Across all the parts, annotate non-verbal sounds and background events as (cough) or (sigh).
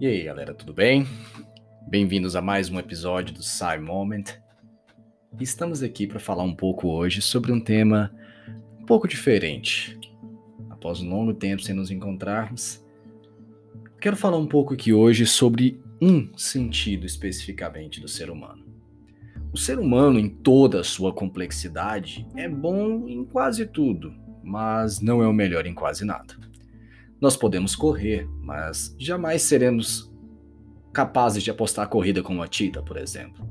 E aí, galera, tudo bem? Bem-vindos a mais um episódio do Sci Moment. Estamos aqui para falar um pouco hoje sobre um tema um pouco diferente. Após um longo tempo sem nos encontrarmos, quero falar um pouco aqui hoje sobre um sentido especificamente do ser humano. O ser humano, em toda a sua complexidade, é bom em quase tudo, mas não é o melhor em quase nada. Nós podemos correr, mas jamais seremos capazes de apostar a corrida como a Tita, por exemplo.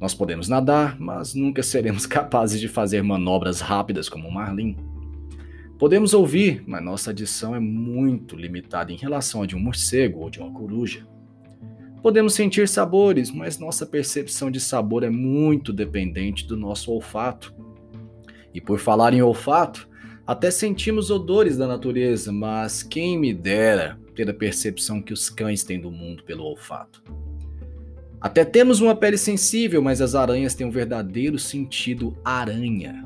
Nós podemos nadar, mas nunca seremos (laughs) capazes de fazer manobras rápidas como o Marlin. Podemos ouvir, mas nossa adição é muito limitada em relação a de um morcego ou de uma coruja. Podemos sentir sabores, mas nossa percepção de sabor é muito dependente do nosso olfato. E por falar em olfato, até sentimos odores da natureza, mas quem me dera ter a percepção que os cães têm do mundo pelo olfato. Até temos uma pele sensível, mas as aranhas têm um verdadeiro sentido aranha,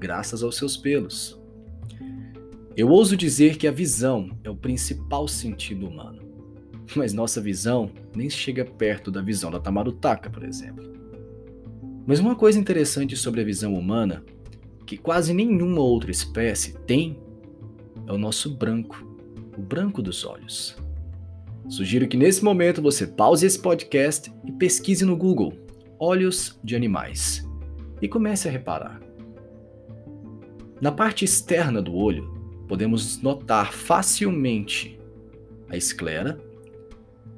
graças aos seus pelos. Eu ouso dizer que a visão é o principal sentido humano, mas nossa visão nem chega perto da visão da tamarutaca, por exemplo. Mas uma coisa interessante sobre a visão humana que quase nenhuma outra espécie tem é o nosso branco, o branco dos olhos. Sugiro que nesse momento você pause esse podcast e pesquise no Google olhos de animais e comece a reparar. Na parte externa do olho, podemos notar facilmente a esclera,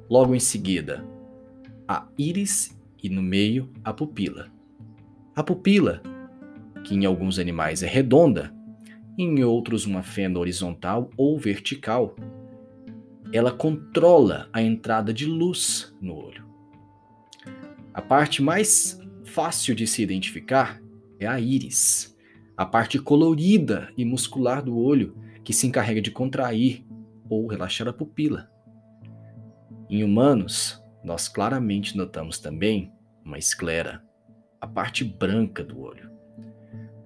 logo em seguida a íris e no meio a pupila. A pupila que em alguns animais é redonda, em outros uma fenda horizontal ou vertical. Ela controla a entrada de luz no olho. A parte mais fácil de se identificar é a íris, a parte colorida e muscular do olho que se encarrega de contrair ou relaxar a pupila. Em humanos, nós claramente notamos também uma esclera, a parte branca do olho.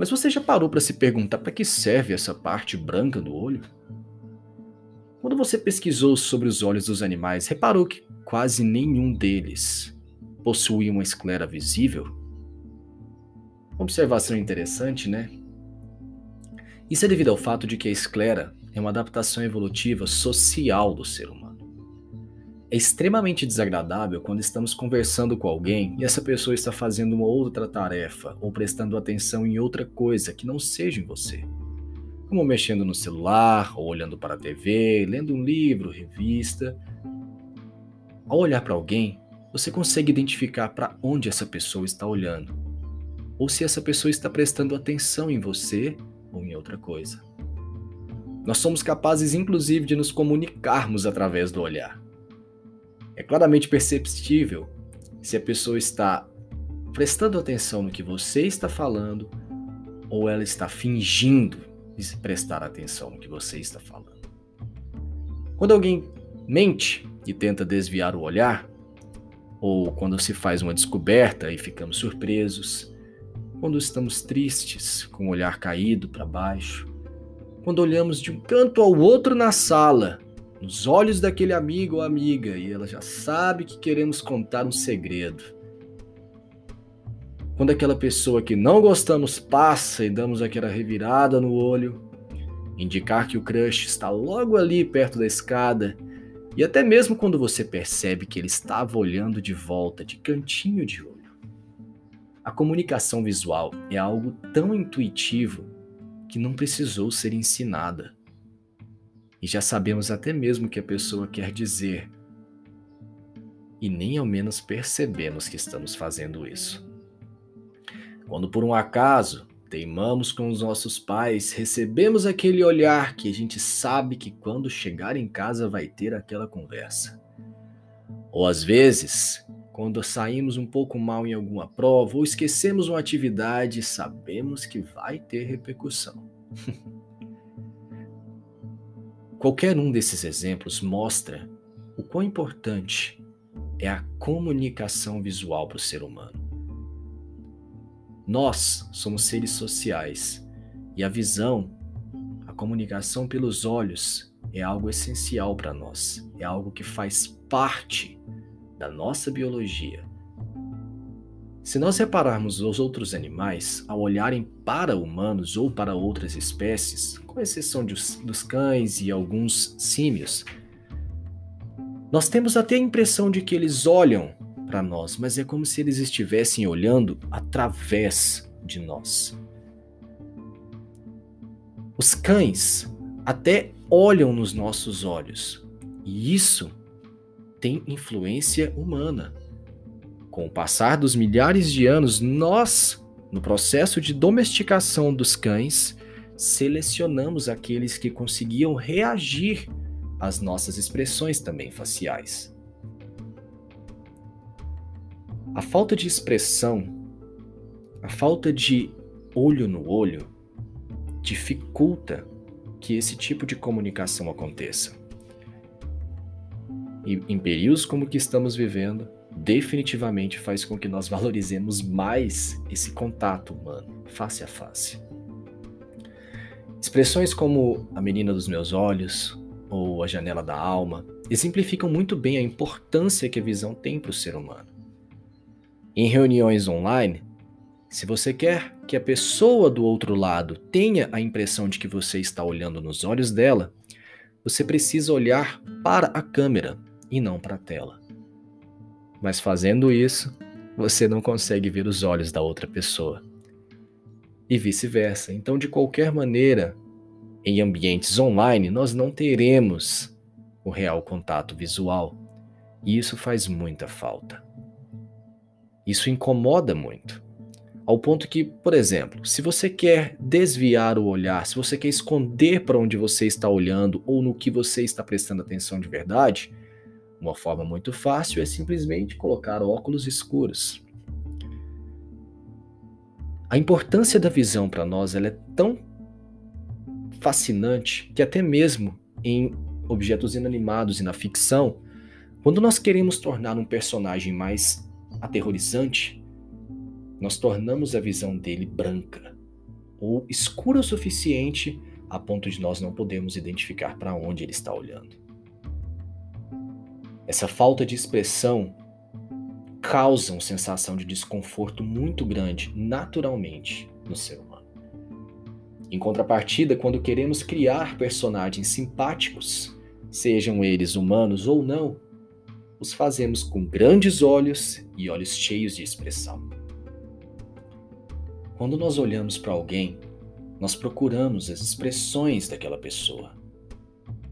Mas você já parou para se perguntar para que serve essa parte branca do olho? Quando você pesquisou sobre os olhos dos animais, reparou que quase nenhum deles possuía uma esclera visível? Observação interessante, né? Isso é devido ao fato de que a esclera é uma adaptação evolutiva social do ser humano. É extremamente desagradável quando estamos conversando com alguém e essa pessoa está fazendo uma outra tarefa ou prestando atenção em outra coisa que não seja em você. Como mexendo no celular, ou olhando para a TV, lendo um livro, revista. Ao olhar para alguém, você consegue identificar para onde essa pessoa está olhando, ou se essa pessoa está prestando atenção em você ou em outra coisa. Nós somos capazes, inclusive, de nos comunicarmos através do olhar. É claramente perceptível se a pessoa está prestando atenção no que você está falando ou ela está fingindo prestar atenção no que você está falando. Quando alguém mente e tenta desviar o olhar, ou quando se faz uma descoberta e ficamos surpresos, quando estamos tristes, com o olhar caído para baixo, quando olhamos de um canto ao outro na sala nos olhos daquele amigo ou amiga e ela já sabe que queremos contar um segredo. Quando aquela pessoa que não gostamos passa e damos aquela revirada no olho, indicar que o crush está logo ali perto da escada, e até mesmo quando você percebe que ele estava olhando de volta, de cantinho de olho. A comunicação visual é algo tão intuitivo que não precisou ser ensinada e já sabemos até mesmo o que a pessoa quer dizer, e nem ao menos percebemos que estamos fazendo isso. Quando por um acaso teimamos com os nossos pais, recebemos aquele olhar que a gente sabe que quando chegar em casa vai ter aquela conversa. Ou às vezes, quando saímos um pouco mal em alguma prova ou esquecemos uma atividade, sabemos que vai ter repercussão. (laughs) Qualquer um desses exemplos mostra o quão importante é a comunicação visual para o ser humano. Nós somos seres sociais e a visão, a comunicação pelos olhos, é algo essencial para nós, é algo que faz parte da nossa biologia. Se nós repararmos os outros animais ao olharem para humanos ou para outras espécies, com exceção dos, dos cães e alguns símios, nós temos até a impressão de que eles olham para nós, mas é como se eles estivessem olhando através de nós. Os cães até olham nos nossos olhos, e isso tem influência humana. Com o passar dos milhares de anos, nós, no processo de domesticação dos cães, selecionamos aqueles que conseguiam reagir às nossas expressões também faciais. A falta de expressão, a falta de olho no olho, dificulta que esse tipo de comunicação aconteça. E em períodos como o que estamos vivendo, definitivamente faz com que nós valorizemos mais esse contato humano, face a face. Expressões como a menina dos meus olhos ou a janela da alma exemplificam muito bem a importância que a visão tem para o ser humano. Em reuniões online, se você quer que a pessoa do outro lado tenha a impressão de que você está olhando nos olhos dela, você precisa olhar para a câmera e não para a tela. Mas fazendo isso, você não consegue ver os olhos da outra pessoa. E vice-versa. Então, de qualquer maneira, em ambientes online, nós não teremos o real contato visual. E isso faz muita falta. Isso incomoda muito. Ao ponto que, por exemplo, se você quer desviar o olhar, se você quer esconder para onde você está olhando ou no que você está prestando atenção de verdade, uma forma muito fácil é simplesmente colocar óculos escuros. A importância da visão para nós é tão fascinante que até mesmo em objetos inanimados e na ficção, quando nós queremos tornar um personagem mais aterrorizante, nós tornamos a visão dele branca ou escura o suficiente a ponto de nós não podermos identificar para onde ele está olhando. Essa falta de expressão causa uma sensação de desconforto muito grande, naturalmente, no ser humano. Em contrapartida, quando queremos criar personagens simpáticos, sejam eles humanos ou não, os fazemos com grandes olhos e olhos cheios de expressão. Quando nós olhamos para alguém, nós procuramos as expressões daquela pessoa,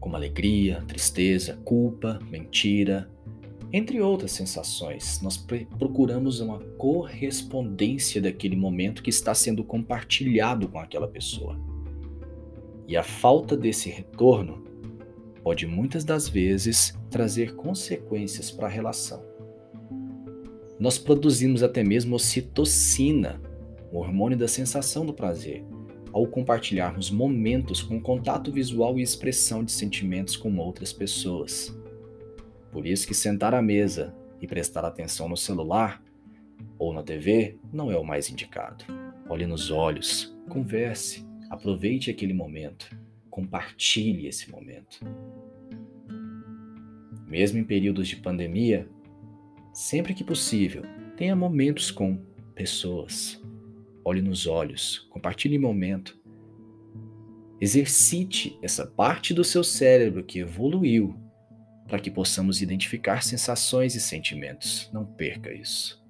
como alegria, tristeza, culpa, mentira, entre outras sensações. Nós procuramos uma correspondência daquele momento que está sendo compartilhado com aquela pessoa. E a falta desse retorno pode muitas das vezes trazer consequências para a relação. Nós produzimos até mesmo ocitocina o hormônio da sensação do prazer, ao compartilharmos momentos com contato visual e expressão de sentimentos com outras pessoas. Por isso que sentar à mesa e prestar atenção no celular ou na TV não é o mais indicado. Olhe nos olhos, converse, aproveite aquele momento, compartilhe esse momento. Mesmo em períodos de pandemia, sempre que possível, tenha momentos com pessoas, olhe nos olhos, compartilhe momento. Exercite essa parte do seu cérebro que evoluiu para que possamos identificar sensações e sentimentos. Não perca isso.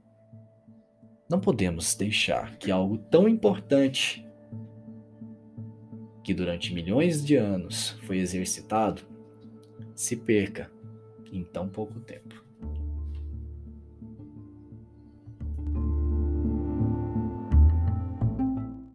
Não podemos deixar que algo tão importante que durante milhões de anos foi exercitado se perca em tão pouco tempo.